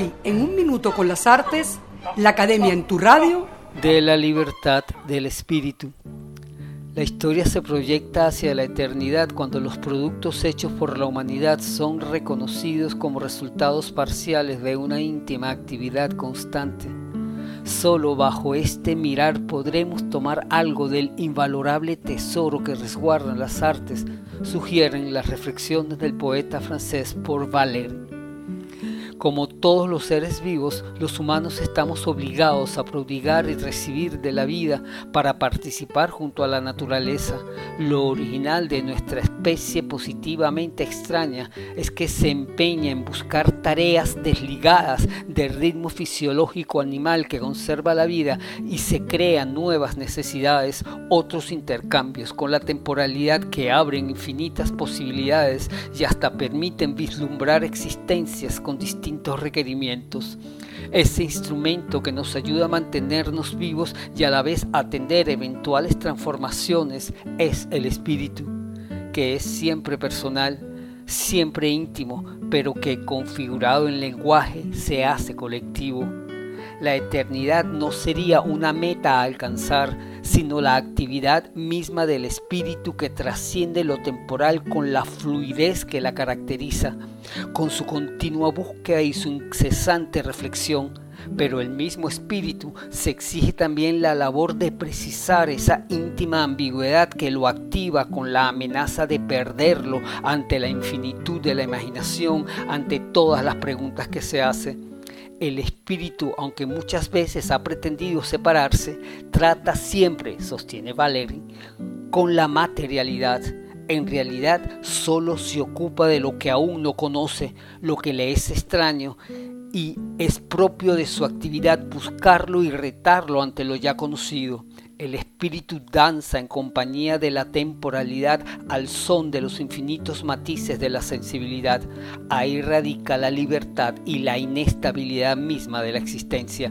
Hoy, en un minuto con las artes, la Academia en tu radio. De la libertad del espíritu. La historia se proyecta hacia la eternidad cuando los productos hechos por la humanidad son reconocidos como resultados parciales de una íntima actividad constante. Solo bajo este mirar podremos tomar algo del invalorable tesoro que resguardan las artes, sugieren las reflexiones del poeta francés Paul Valéry. Como todos los seres vivos, los humanos estamos obligados a prodigar y recibir de la vida para participar junto a la naturaleza. Lo original de nuestra especie positivamente extraña es que se empeña en buscar tareas desligadas del ritmo fisiológico animal que conserva la vida y se crean nuevas necesidades, otros intercambios con la temporalidad que abren infinitas posibilidades y hasta permiten vislumbrar existencias con distintos requerimientos. Ese instrumento que nos ayuda a mantenernos vivos y a la vez atender eventuales transformaciones es el espíritu, que es siempre personal, siempre íntimo, pero que configurado en lenguaje se hace colectivo. La eternidad no sería una meta a alcanzar, sino la actividad misma del espíritu que trasciende lo temporal con la fluidez que la caracteriza, con su continua búsqueda y su incesante reflexión. Pero el mismo espíritu se exige también la labor de precisar esa íntima ambigüedad que lo activa con la amenaza de perderlo ante la infinitud de la imaginación, ante todas las preguntas que se hace el espíritu, aunque muchas veces ha pretendido separarse, trata siempre, sostiene Valery, con la materialidad. En realidad solo se ocupa de lo que aún no conoce, lo que le es extraño, y es propio de su actividad buscarlo y retarlo ante lo ya conocido. El espíritu danza en compañía de la temporalidad al son de los infinitos matices de la sensibilidad. Ahí radica la libertad y la inestabilidad misma de la existencia.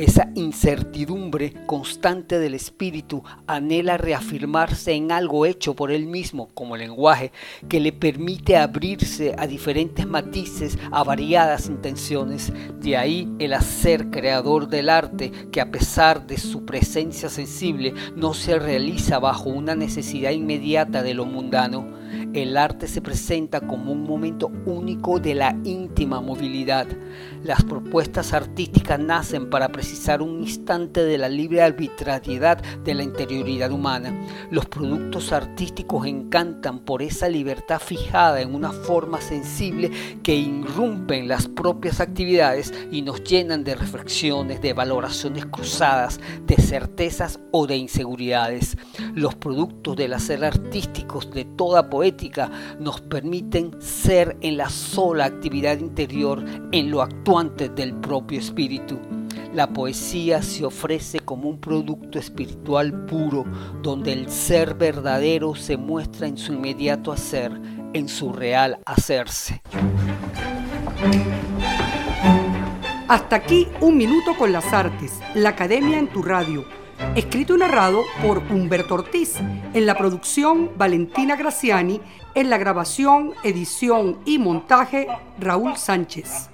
Esa incertidumbre constante del espíritu anhela reafirmarse en algo hecho por él mismo, como lenguaje, que le permite abrirse a diferentes matices, a variadas intenciones. De ahí el hacer creador del arte, que a pesar de su presencia sensible, no se realiza bajo una necesidad inmediata de lo mundano. El arte se presenta como un momento único de la íntima movilidad. Las propuestas artísticas nacen para precisar un instante de la libre arbitrariedad de la interioridad humana. Los productos artísticos encantan por esa libertad fijada en una forma sensible que irrumpen las propias actividades y nos llenan de reflexiones, de valoraciones cruzadas, de certezas o de inseguridades. Los productos del hacer artísticos de toda poética nos permiten ser en la sola actividad interior, en lo actuante del propio espíritu. La poesía se ofrece como un producto espiritual puro, donde el ser verdadero se muestra en su inmediato hacer, en su real hacerse. Hasta aquí un minuto con las artes, la academia en tu radio Escrito y narrado por Humberto Ortiz, en la producción Valentina Graciani, en la grabación, edición y montaje Raúl Sánchez.